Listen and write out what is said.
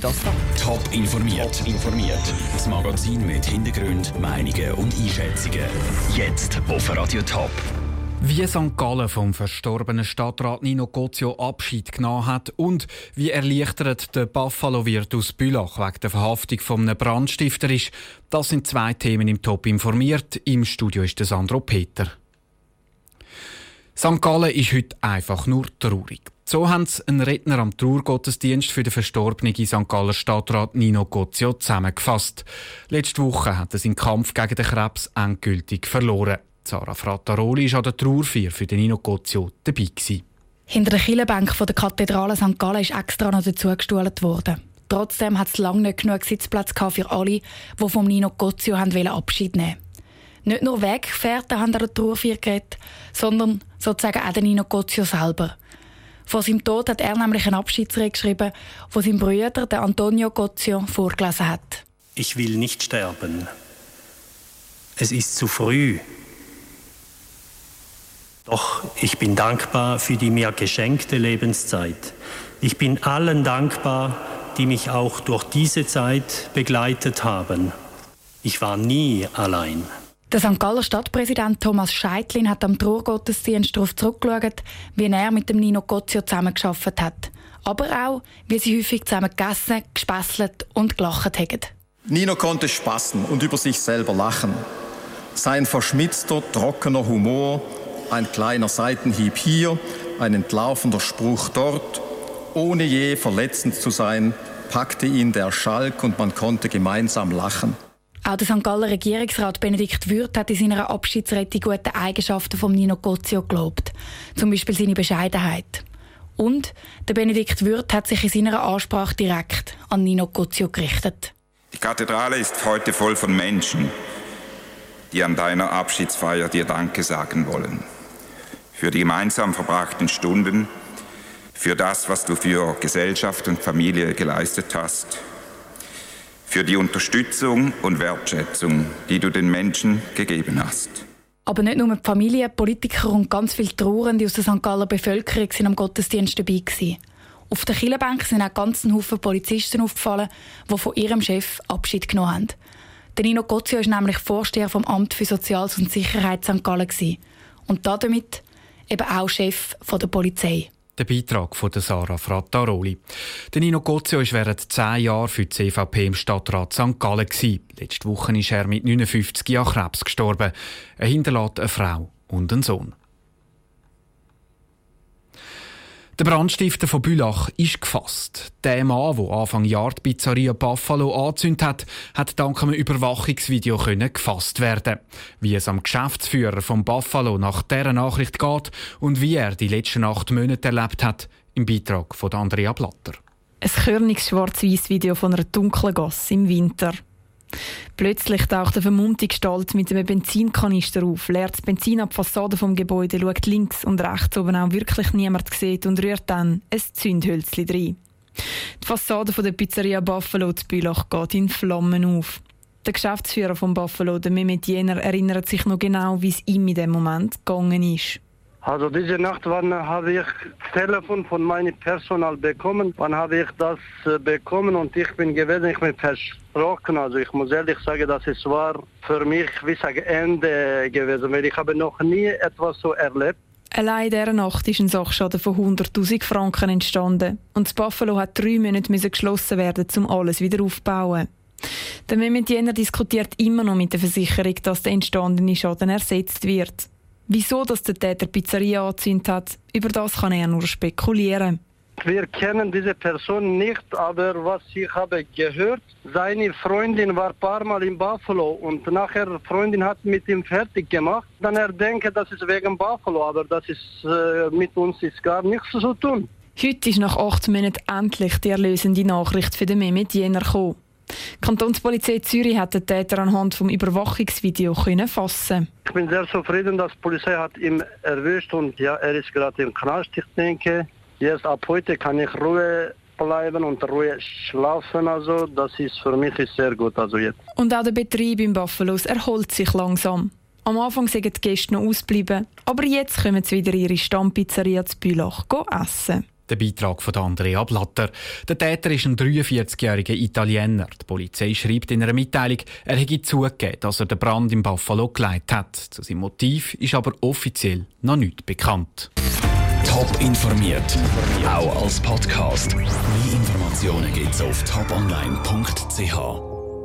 Top informiert. informiert. Das Magazin mit Hintergrund, Meinungen und Einschätzungen. Jetzt auf Radio Top. Wie St. Gallen vom verstorbenen Stadtrat Nino Gozio Abschied genommen hat und wie erleichtert der Buffalo-Wirt aus Bülach wegen der Verhaftung von einem Brandstifter ist, das sind zwei Themen im Top informiert. Im Studio ist der Sandro Peter. St. Gallen ist heute einfach nur traurig. So haben sie einen Redner am Trauergottesdienst für den verstorbenen St. Galler Stadtrat Nino Gozio zusammengefasst. Letzte Woche hat er seinen Kampf gegen den Krebs endgültig verloren. Sarah Frattaroli war an der Trauerfeier für den Nino Gozio dabei. Gewesen. Hinter der Kirchenbank der Kathedrale St. Gallen ist extra noch dazu gestuhlt worden. Trotzdem hat es lange nicht genug Sitzplatz für alle, die vom Nino Gozio Abschied nehmen wollten. Nicht nur Weggefährten haben an der Trauerfeier geredet, sondern sozusagen auch Nino Gozio selber. Vor seinem Tod hat er nämlich einen Abschiedsrede geschrieben, wo sein Bruder, der Antonio Gozio, vorgelesen hat. Ich will nicht sterben. Es ist zu früh. Doch ich bin dankbar für die mir geschenkte Lebenszeit. Ich bin allen dankbar, die mich auch durch diese Zeit begleitet haben. Ich war nie allein. Der St. Galler Stadtpräsident Thomas Scheitlin hat am Trauergottesdienst darauf zurückgeschaut, wie er mit dem Nino Gozio zusammengearbeitet hat. Aber auch, wie sie häufig zusammen gegessen, gespesselt und gelacht haben. Nino konnte spaßen und über sich selber lachen. Sein verschmitzter, trockener Humor, ein kleiner Seitenhieb hier, ein entlaufender Spruch dort, ohne je verletzend zu sein, packte ihn der Schalk und man konnte gemeinsam lachen. Auch der St. Galler Regierungsrat Benedikt Würth hat in seiner Abschiedsrede die guten Eigenschaften von Nino Gozio gelobt. Zum Beispiel seine Bescheidenheit. Und der Benedikt Würth hat sich in seiner Ansprache direkt an Nino Gozio gerichtet. Die Kathedrale ist heute voll von Menschen, die an deiner Abschiedsfeier dir Danke sagen wollen. Für die gemeinsam verbrachten Stunden, für das, was du für Gesellschaft und Familie geleistet hast für die Unterstützung und Wertschätzung, die du den Menschen gegeben hast. Aber nicht nur die Familie, Politiker und ganz viele Trauernde aus der St. Galler Bevölkerung sind am Gottesdienst dabei gewesen. Auf der Killenbank sind auch ganzen Haufen Polizisten aufgefallen, die von ihrem Chef Abschied genommen haben. Der Nino Gozio ist nämlich Vorsteher vom Amt für Soziales und Sicherheit St. Gallen gewesen. und damit eben auch Chef der Polizei. Der Beitrag von Sarah Frattaroli. Der Nino Gozio war während zehn Jahren für die CVP im Stadtrat St. Gallen. Letzte Woche ist er mit 59 Jahren Krebs gestorben. Er hinterlässt eine Frau und einen Sohn. Der Brandstifter von Bülach ist gefasst. Der Mann, der Anfang Jahr die Pizzeria Buffalo angezündet hat, hat dank einem Überwachungsvideo gefasst werden. Wie es am Geschäftsführer von Buffalo nach dieser Nachricht geht und wie er die letzten acht Monate erlebt hat, im Beitrag von Andrea Blatter. Ein körniges Schwarz-Weiß-Video von einer dunklen Gasse im Winter. Plötzlich taucht eine vermummte Gestalt mit einem Benzinkanister auf, leert das Benzin ab die Fassade vom Gebäude, schaut links und rechts, ob auch wirklich niemand sieht und rührt dann ein Zündhölzchen rein. Die Fassade der Pizzeria Buffalo zu Bülach geht in Flammen auf. Der Geschäftsführer von Buffalo, der Mehmet Jener, erinnert sich noch genau, wie es ihm in dem Moment gegangen ist. Also diese Nacht wann habe ich Telefon von meinem Personal bekommen. Wann habe ich das äh, bekommen und ich bin gewesen, ich bin versprochen. Also ich muss ehrlich sagen, dass es war für mich wie sage Ende gewesen, weil ich habe noch nie etwas so erlebt. Allein in dieser Nacht ist ein Sachschaden von 100'000 Franken entstanden. Und das Buffalo hat drei Monate geschlossen werden, um alles wieder aufzubauen. Der Mehmet Jenner diskutiert immer noch mit der Versicherung, dass der entstandene Schaden ersetzt wird. Wieso dass der Täter Pizzeria angezündet hat, über das kann er nur spekulieren. Wir kennen diese Person nicht, aber was ich habe gehört, seine Freundin war ein paar Mal in Buffalo und nachher Freundin hat mit ihm fertig gemacht. Dann er denke, das ist wegen Buffalo, aber das ist äh, mit uns ist gar nichts zu tun. Heute ist nach acht Monaten endlich die erlösende Nachricht für den Mehmet Jener gekommen. Die Kantonspolizei Zürich hat den Täter anhand vom Überwachungsvideo können fassen. Ich bin sehr zufrieden, dass die Polizei hat ihn erwischt und ja, er ist gerade im Knast, ich denke. Jetzt ab heute kann ich Ruhe bleiben und Ruhe schlafen. Also das ist für mich sehr gut. Also jetzt. Und auch der Betrieb im Buffalos erholt sich langsam. Am Anfang sind die Gäste noch ausgeblieben, aber jetzt kommen sie wieder ihre Stammpizzeria zu Bülach essen. Der Beitrag von Andrea Blatter. Der Täter ist ein 43-jähriger Italiener. Die Polizei schreibt in einer Mitteilung, er hätte zugegeben, dass er den Brand im Buffalo geleitet hat. Zu seinem Motiv ist aber offiziell noch nichts bekannt. Top informiert, auch als Podcast. Mehr Informationen gibt's auf toponline.ch.